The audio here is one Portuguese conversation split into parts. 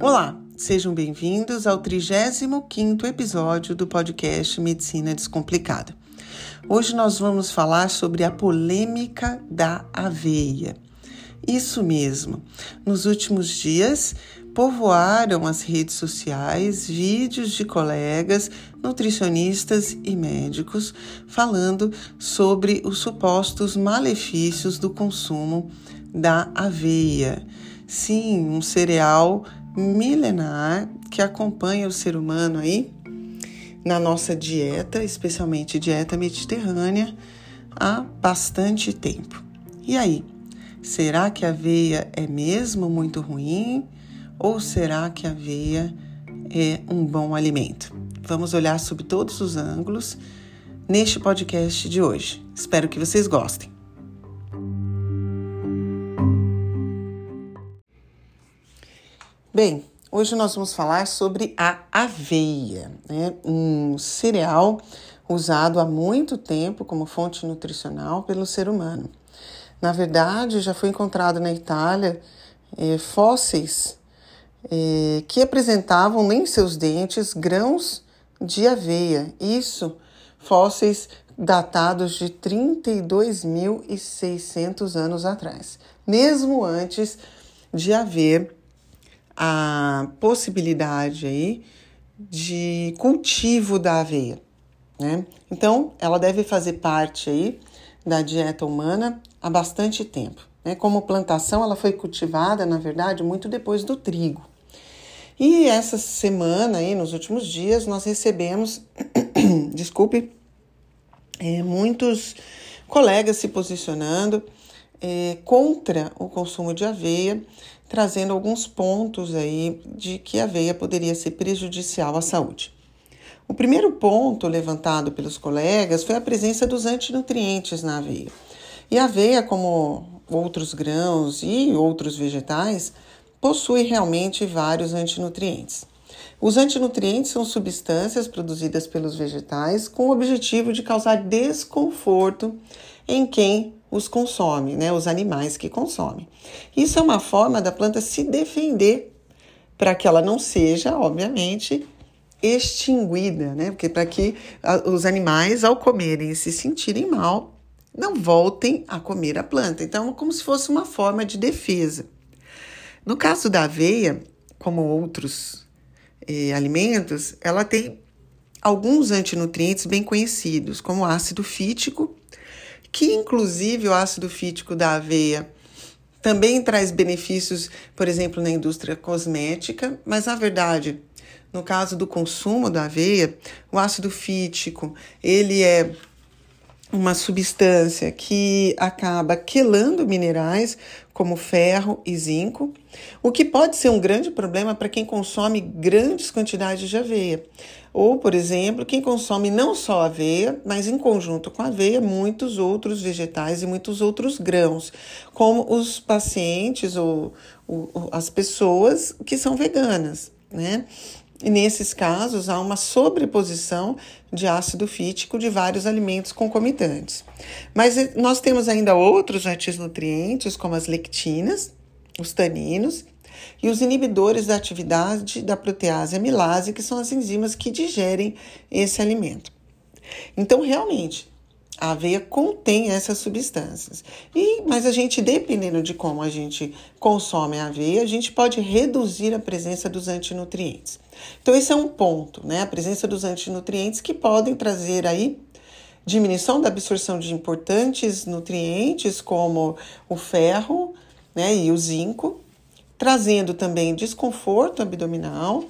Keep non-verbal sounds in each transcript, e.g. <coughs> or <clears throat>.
Olá, sejam bem-vindos ao 35º episódio do podcast Medicina Descomplicada. Hoje nós vamos falar sobre a polêmica da aveia. Isso mesmo. Nos últimos dias, povoaram as redes sociais vídeos de colegas, nutricionistas e médicos falando sobre os supostos malefícios do consumo da aveia. Sim, um cereal milenar que acompanha o ser humano aí na nossa dieta, especialmente dieta mediterrânea, há bastante tempo. E aí, será que a aveia é mesmo muito ruim? Ou será que a aveia é um bom alimento? Vamos olhar sobre todos os ângulos neste podcast de hoje. Espero que vocês gostem. Bem, hoje nós vamos falar sobre a aveia, né? um cereal usado há muito tempo como fonte nutricional pelo ser humano. Na verdade, já foi encontrado na Itália é, fósseis é, que apresentavam em seus dentes grãos de aveia. Isso, fósseis datados de 32.600 anos atrás, mesmo antes de haver a possibilidade aí de cultivo da aveia. Né? Então, ela deve fazer parte aí da dieta humana há bastante tempo. Né? Como plantação, ela foi cultivada, na verdade, muito depois do trigo. E essa semana, aí, nos últimos dias, nós recebemos, <coughs> desculpe, é, muitos colegas se posicionando é, contra o consumo de aveia, trazendo alguns pontos aí de que a aveia poderia ser prejudicial à saúde. O primeiro ponto levantado pelos colegas foi a presença dos antinutrientes na aveia. E a aveia, como outros grãos e outros vegetais, possui realmente vários antinutrientes. Os antinutrientes são substâncias produzidas pelos vegetais com o objetivo de causar desconforto em quem os consome, né, os animais que consomem. Isso é uma forma da planta se defender para que ela não seja, obviamente, extinguida, né? Porque para que os animais, ao comerem e se sentirem mal, não voltem a comer a planta. Então, como se fosse uma forma de defesa. No caso da aveia, como outros eh, alimentos, ela tem alguns antinutrientes bem conhecidos, como o ácido fítico, que inclusive o ácido fítico da aveia também traz benefícios, por exemplo, na indústria cosmética, mas na verdade, no caso do consumo da aveia, o ácido fítico, ele é uma substância que acaba quelando minerais como ferro e zinco, o que pode ser um grande problema para quem consome grandes quantidades de aveia. Ou, por exemplo, quem consome não só aveia, mas em conjunto com a aveia, muitos outros vegetais e muitos outros grãos, como os pacientes ou, ou as pessoas que são veganas, né? E nesses casos, há uma sobreposição de ácido fítico de vários alimentos concomitantes. Mas eh, nós temos ainda outros antinutrientes, como as lectinas, os taninos e os inibidores da atividade da protease amilase, que são as enzimas que digerem esse alimento. Então, realmente, a aveia contém essas substâncias. E, mas a gente, dependendo de como a gente consome a aveia, a gente pode reduzir a presença dos antinutrientes. Então, esse é um ponto, né? A presença dos antinutrientes que podem trazer aí diminuição da absorção de importantes nutrientes, como o ferro né, e o zinco, trazendo também desconforto abdominal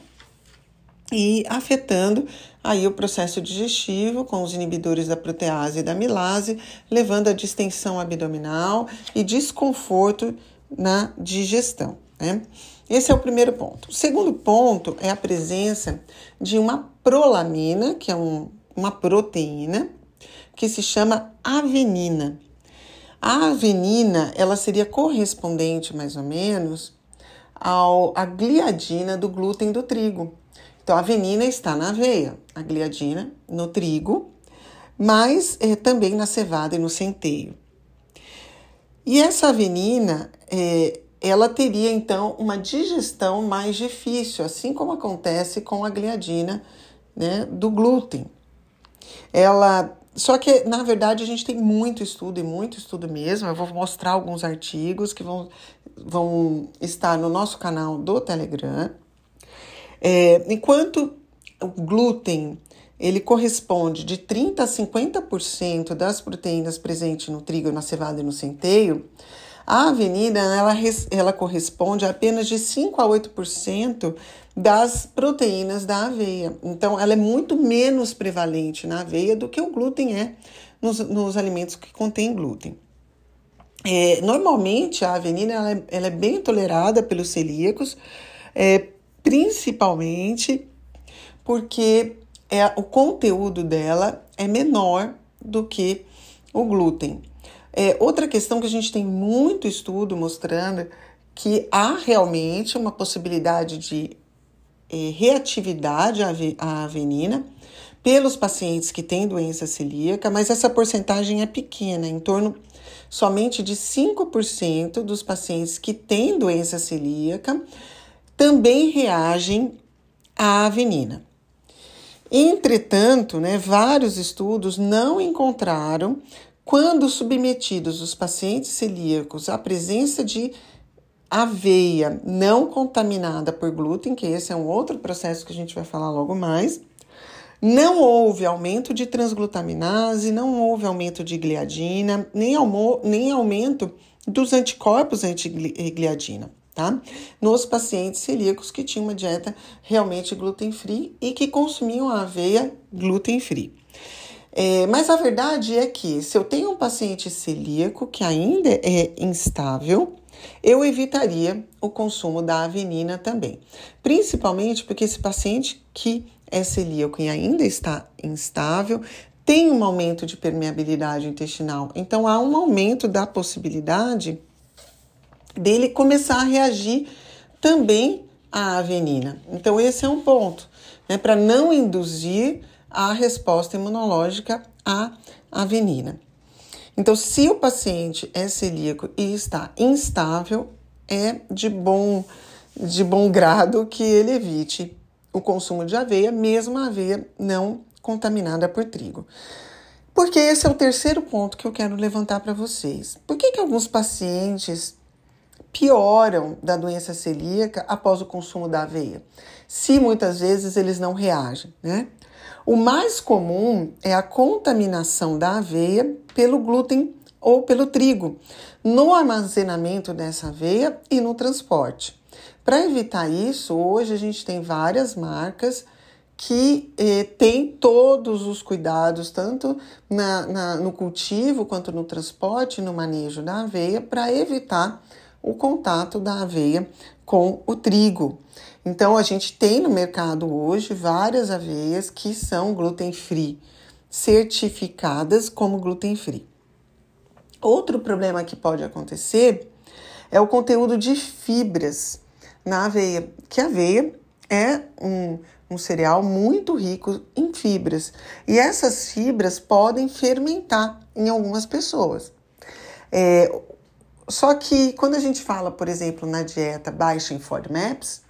e afetando aí o processo digestivo com os inibidores da protease e da milase, levando a distensão abdominal e desconforto na digestão. Né? Esse é o primeiro ponto. O segundo ponto é a presença de uma prolamina, que é um, uma proteína, que se chama avenina. A avenina, ela seria correspondente, mais ou menos, ao, à gliadina do glúten do trigo. Então, a avenina está na aveia, a gliadina no trigo, mas é, também na cevada e no centeio. E essa avenina, é, ela teria então uma digestão mais difícil, assim como acontece com a gliadina né, do glúten. Ela só que, na verdade, a gente tem muito estudo e muito estudo mesmo. Eu vou mostrar alguns artigos que vão, vão estar no nosso canal do Telegram. É, enquanto o glúten ele corresponde de 30 a 50% das proteínas presentes no trigo, na cevada e no centeio, a avenida ela, ela corresponde a apenas de 5 a 8% das proteínas da aveia. Então, ela é muito menos prevalente na aveia do que o glúten é nos, nos alimentos que contêm glúten. É, normalmente, a avenina ela é, ela é, bem tolerada pelos celíacos, é, principalmente porque é, o conteúdo dela é menor do que o glúten. É, outra questão que a gente tem muito estudo mostrando que há realmente uma possibilidade de é, reatividade à avenina pelos pacientes que têm doença celíaca, mas essa porcentagem é pequena, em torno somente de 5% dos pacientes que têm doença celíaca também reagem à avenina. Entretanto, né, vários estudos não encontraram quando submetidos os pacientes celíacos à presença de aveia não contaminada por glúten, que esse é um outro processo que a gente vai falar logo mais, não houve aumento de transglutaminase, não houve aumento de gliadina, nem, nem aumento dos anticorpos anti-gliadina, tá? Nos pacientes celíacos que tinham uma dieta realmente gluten-free e que consumiam a aveia gluten-free. É, mas a verdade é que se eu tenho um paciente celíaco que ainda é instável, eu evitaria o consumo da avenina também. Principalmente porque esse paciente que é celíaco e ainda está instável tem um aumento de permeabilidade intestinal. Então há um aumento da possibilidade dele começar a reagir também à avenina. Então esse é um ponto, né, para não induzir a resposta imunológica à avenina. Então, se o paciente é celíaco e está instável, é de bom, de bom grado que ele evite o consumo de aveia, mesmo a aveia não contaminada por trigo. Porque esse é o terceiro ponto que eu quero levantar para vocês. Por que, que alguns pacientes pioram da doença celíaca após o consumo da aveia? Se muitas vezes eles não reagem, né? O mais comum é a contaminação da aveia pelo glúten ou pelo trigo, no armazenamento dessa aveia e no transporte. Para evitar isso, hoje a gente tem várias marcas que eh, têm todos os cuidados, tanto na, na, no cultivo quanto no transporte, no manejo da aveia, para evitar o contato da aveia com o trigo. Então, a gente tem no mercado hoje várias aveias que são gluten free, certificadas como gluten free. Outro problema que pode acontecer é o conteúdo de fibras na aveia, que a aveia é um, um cereal muito rico em fibras e essas fibras podem fermentar em algumas pessoas. É, só que quando a gente fala, por exemplo, na dieta baixa em FODMAPs,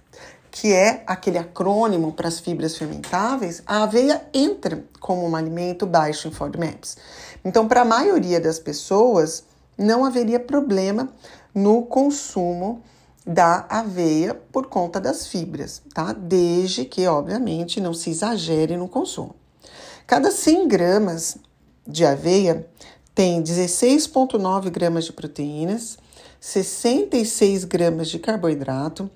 que é aquele acrônimo para as fibras fermentáveis, a aveia entra como um alimento baixo em FODMAPs. Então, para a maioria das pessoas, não haveria problema no consumo da aveia por conta das fibras, tá? Desde que, obviamente, não se exagere no consumo. Cada 100 gramas de aveia tem 16,9 gramas de proteínas, 66 gramas de carboidrato,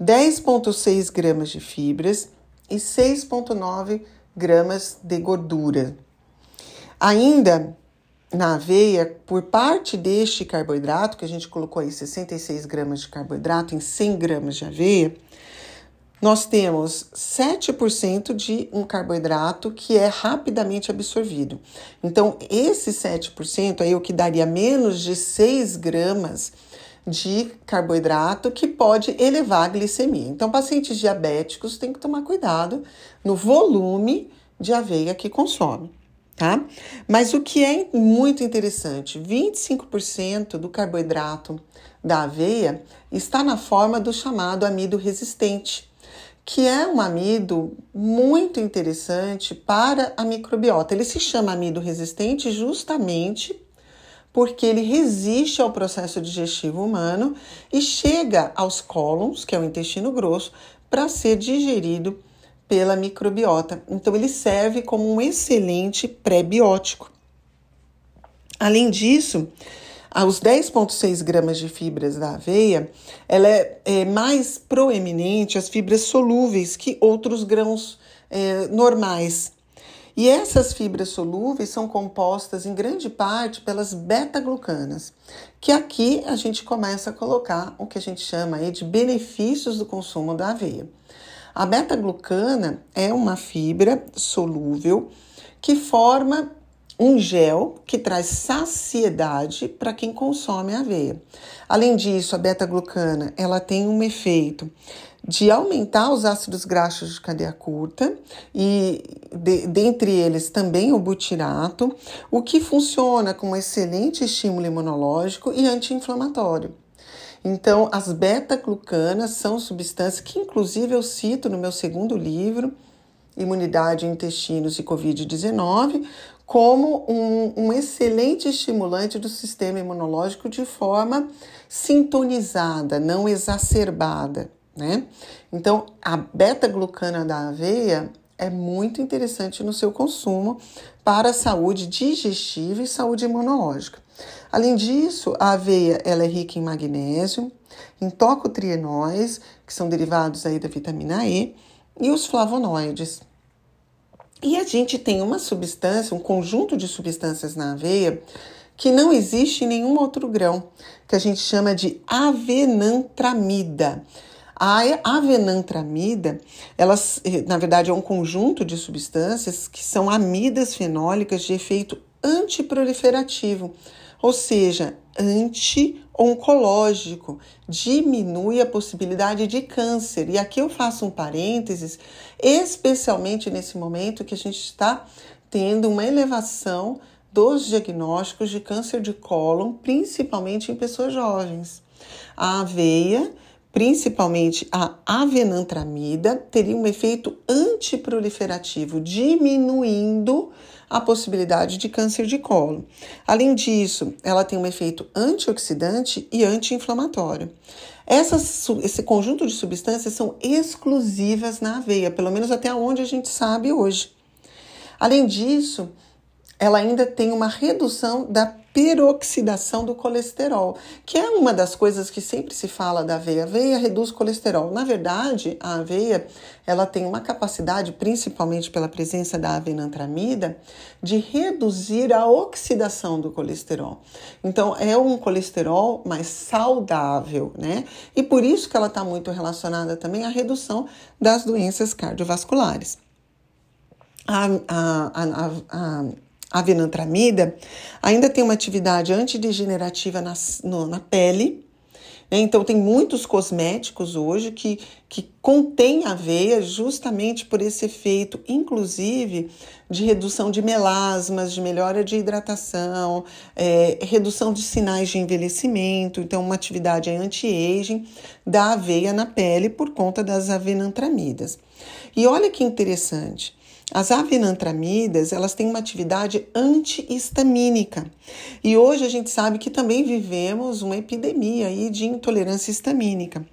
10,6 gramas de fibras e 6,9 gramas de gordura. Ainda na aveia, por parte deste carboidrato, que a gente colocou aí 66 gramas de carboidrato em 100 gramas de aveia, nós temos 7% de um carboidrato que é rapidamente absorvido. Então, esse 7% aí, o que daria menos de 6 gramas de carboidrato que pode elevar a glicemia. Então, pacientes diabéticos têm que tomar cuidado no volume de aveia que consome. tá? Mas o que é muito interessante, 25% do carboidrato da aveia está na forma do chamado amido resistente, que é um amido muito interessante para a microbiota. Ele se chama amido resistente justamente porque ele resiste ao processo digestivo humano e chega aos cólons, que é o intestino grosso, para ser digerido pela microbiota. Então, ele serve como um excelente pré-biótico. Além disso, aos 10,6 gramas de fibras da aveia, ela é, é, mais proeminente as fibras solúveis que outros grãos é, normais. E essas fibras solúveis são compostas em grande parte pelas beta-glucanas, que aqui a gente começa a colocar o que a gente chama aí de benefícios do consumo da aveia. A beta-glucana é uma fibra solúvel que forma um gel que traz saciedade para quem consome aveia. Além disso, a beta-glucana ela tem um efeito de aumentar os ácidos graxos de cadeia curta e de, dentre eles também o butirato, o que funciona como excelente estímulo imunológico e anti-inflamatório. Então, as beta-glucanas são substâncias que, inclusive, eu cito no meu segundo livro, Imunidade, Intestinos e Covid-19, como um, um, excelente estimulante do sistema imunológico de forma sintonizada, não exacerbada, né? Então, a beta-glucana da aveia é muito interessante no seu consumo para a saúde digestiva e saúde imunológica. Além disso, a aveia ela é rica em magnésio, em tocotrienóis, que são derivados aí da vitamina E, e os flavonoides. E a gente tem uma substância, um conjunto de substâncias na aveia que não existe em nenhum outro grão, que a gente chama de avenantramida. A avenantramida, elas, na verdade, é um conjunto de substâncias que são amidas fenólicas de efeito antiproliferativo, ou seja, anti-oncológico, diminui a possibilidade de câncer. E aqui eu faço um parênteses, especialmente nesse momento que a gente está tendo uma elevação dos diagnósticos de câncer de cólon, principalmente em pessoas jovens. A aveia, principalmente a avenantramida, teria um efeito antiproliferativo, diminuindo a possibilidade de câncer de colo. Além disso, ela tem um efeito antioxidante e anti-inflamatório. esse conjunto de substâncias são exclusivas na aveia, pelo menos até onde a gente sabe hoje. Além disso, ela ainda tem uma redução da peroxidação do colesterol, que é uma das coisas que sempre se fala da aveia. A aveia reduz colesterol. Na verdade, a aveia ela tem uma capacidade, principalmente pela presença da avenantramida, de reduzir a oxidação do colesterol. Então, é um colesterol mais saudável, né? E por isso que ela está muito relacionada também à redução das doenças cardiovasculares. a, a, a, a a venantramida ainda tem uma atividade antidegenerativa na, no, na pele. Né? Então, tem muitos cosméticos hoje que, que contêm aveia justamente por esse efeito, inclusive de redução de melasmas, de melhora de hidratação, é, redução de sinais de envelhecimento. Então, uma atividade anti-aging da aveia na pele por conta das avenantramidas. E olha que interessante. As avenantramidas, elas têm uma atividade antihistamínica. E hoje a gente sabe que também vivemos uma epidemia aí de intolerância histamínica.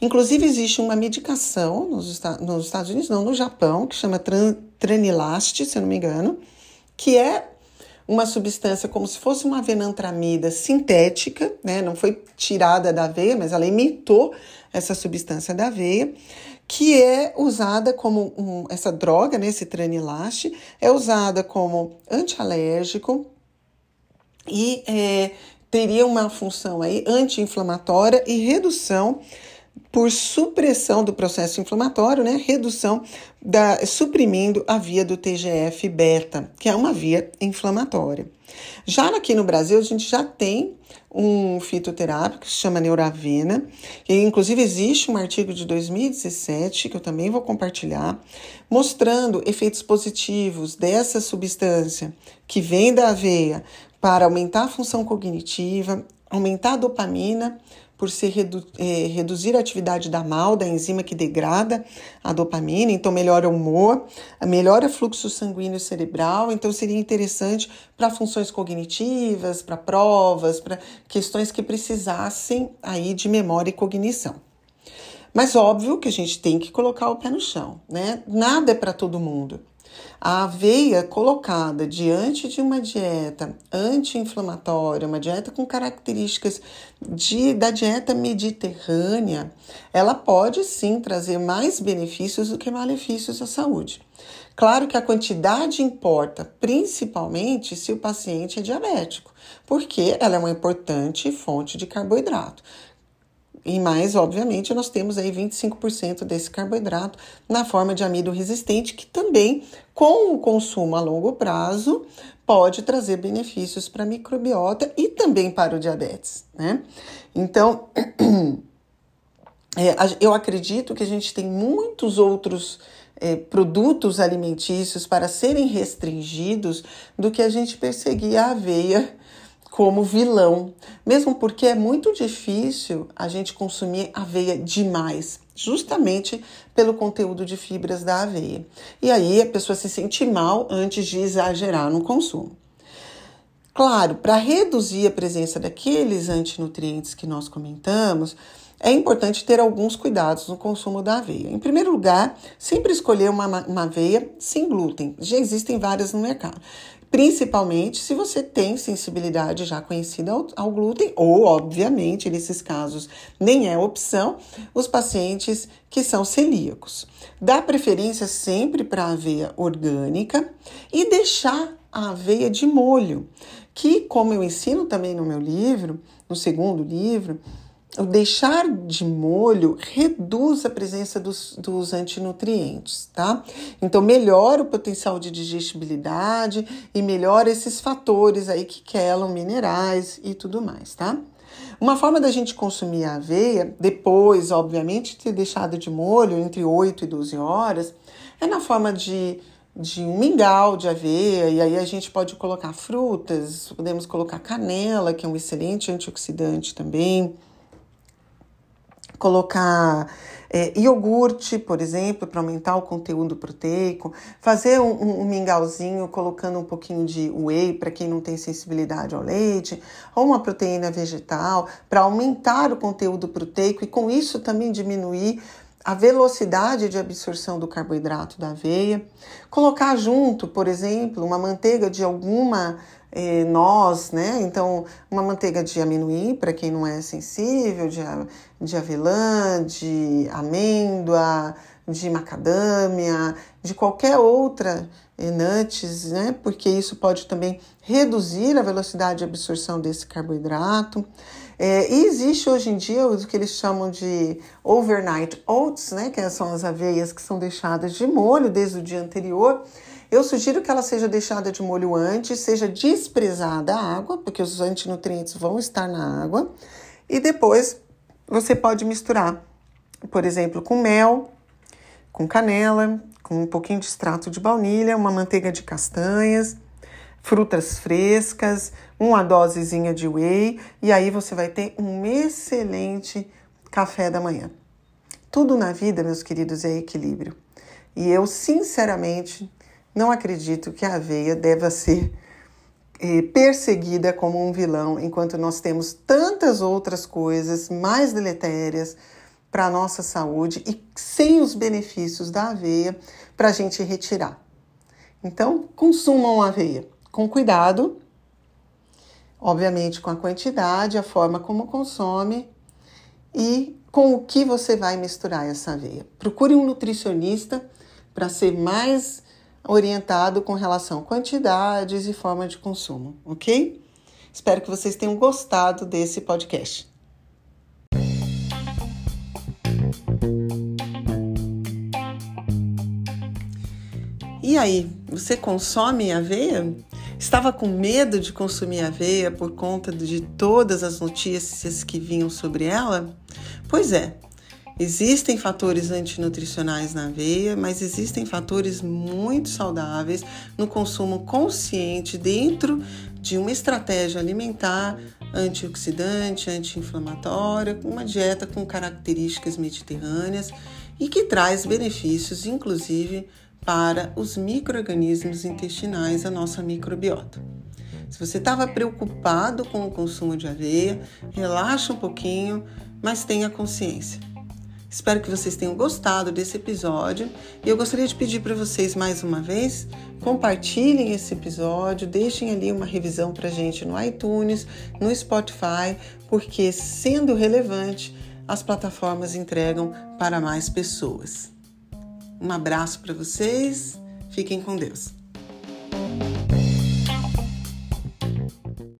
Inclusive existe uma medicação nos, nos Estados Unidos, não, no Japão, que chama tran, se eu não me engano, que é uma substância como se fosse uma avenantramida sintética, né? Não foi tirada da aveia, mas ela imitou essa substância da aveia que é usada como um, essa droga, né, esse tranilaste, é usada como antialérgico e é, teria uma função aí anti-inflamatória e redução por supressão do processo inflamatório, né? Redução da suprimindo a via do TGF beta, que é uma via inflamatória. Já aqui no Brasil, a gente já tem um fitoterápico que se chama Neuravena, e inclusive existe um artigo de 2017 que eu também vou compartilhar, mostrando efeitos positivos dessa substância que vem da aveia para aumentar a função cognitiva, aumentar a dopamina, por se redu é, reduzir a atividade da MAL, da enzima que degrada a dopamina, então melhora o humor, melhora o fluxo sanguíneo cerebral, então seria interessante para funções cognitivas, para provas, para questões que precisassem aí de memória e cognição. Mas óbvio que a gente tem que colocar o pé no chão, né? Nada é para todo mundo. A aveia colocada diante de uma dieta anti-inflamatória, uma dieta com características de, da dieta mediterrânea, ela pode sim trazer mais benefícios do que malefícios à saúde. Claro que a quantidade importa, principalmente se o paciente é diabético, porque ela é uma importante fonte de carboidrato. E mais, obviamente, nós temos aí 25% desse carboidrato na forma de amido resistente, que também, com o consumo a longo prazo, pode trazer benefícios para a microbiota e também para o diabetes, né? Então, <clears throat> é, eu acredito que a gente tem muitos outros é, produtos alimentícios para serem restringidos do que a gente perseguir a aveia como vilão, mesmo porque é muito difícil a gente consumir aveia demais, justamente pelo conteúdo de fibras da aveia. E aí a pessoa se sente mal antes de exagerar no consumo. Claro, para reduzir a presença daqueles antinutrientes que nós comentamos, é importante ter alguns cuidados no consumo da aveia. Em primeiro lugar, sempre escolher uma, uma aveia sem glúten. Já existem várias no mercado principalmente se você tem sensibilidade já conhecida ao, ao, glúten, ou, obviamente, nesses casos nem é opção, os pacientes que são celíacos. Dá preferência sempre para a aveia orgânica e deixar a aveia de molho, que, como eu ensino também no meu livro, no segundo livro, o deixar de molho reduz a presença dos, dos antinutrientes, tá? Então, melhora o potencial de digestibilidade e melhora esses fatores aí que quelam minerais e tudo mais, tá? Uma forma da gente consumir a aveia, depois, obviamente, de ter deixado de molho entre 8 e 12 horas, é na forma de, de um mingau de aveia, e aí a gente pode colocar frutas, podemos colocar canela, que é um excelente antioxidante também colocar é, iogurte, por exemplo, para aumentar o conteúdo proteico, fazer um, um, um, mingauzinho colocando um pouquinho de whey para quem não tem sensibilidade ao leite, ou uma proteína vegetal para aumentar o conteúdo proteico e com isso também diminuir a velocidade de absorção do carboidrato da aveia. Colocar junto, por exemplo, uma manteiga de alguma eh, noz, né? Então, uma manteiga de amendoim, para quem não é sensível, de, de avelã, de amêndoa, de macadâmia, de qualquer outra eh, nuts, né? Porque isso pode também reduzir a velocidade de absorção desse carboidrato. É, e existe hoje em dia o que eles chamam de overnight oats, né? Que são as aveias que são deixadas de molho desde o dia anterior eu sugiro que ela seja deixada de molho antes, seja desprezada a água, porque os antinutrientes vão estar na água, e depois você pode misturar, por exemplo, com mel, com canela, com um pouquinho de extrato de baunilha, uma manteiga de castanhas, frutas frescas, uma dosezinha de whey, e aí você vai ter um excelente café da manhã. Tudo na vida, meus queridos, é equilíbrio. E eu, sinceramente, não acredito que a aveia deva ser eh, perseguida como um vilão, enquanto nós temos tantas outras coisas mais deletérias para a nossa saúde e sem os benefícios da aveia para a gente retirar. Então, consumam aveia com cuidado, obviamente com a quantidade, a forma como consome e com o que você vai misturar essa aveia. Procure um nutricionista para ser mais orientado com relação a quantidades e forma de consumo, ok? Espero que vocês tenham gostado desse podcast. E aí, você consome aveia? Estava com medo de consumir aveia por conta de todas as notícias que vinham sobre ela? Pois é, Existem fatores antinutricionais na aveia, mas existem fatores muito saudáveis no consumo consciente dentro de uma estratégia alimentar antioxidante, anti-inflamatória, uma dieta com características mediterrâneas e que traz benefícios, inclusive, para os micro-organismos intestinais, a nossa microbiota. Se você estava preocupado com o consumo de aveia, relaxa um pouquinho, mas tenha consciência. Espero que vocês tenham gostado desse episódio e eu gostaria de pedir para vocês mais uma vez compartilhem esse episódio, deixem ali uma revisão para gente no iTunes, no Spotify, porque sendo relevante, as plataformas entregam para mais pessoas. Um abraço para vocês, fiquem com Deus.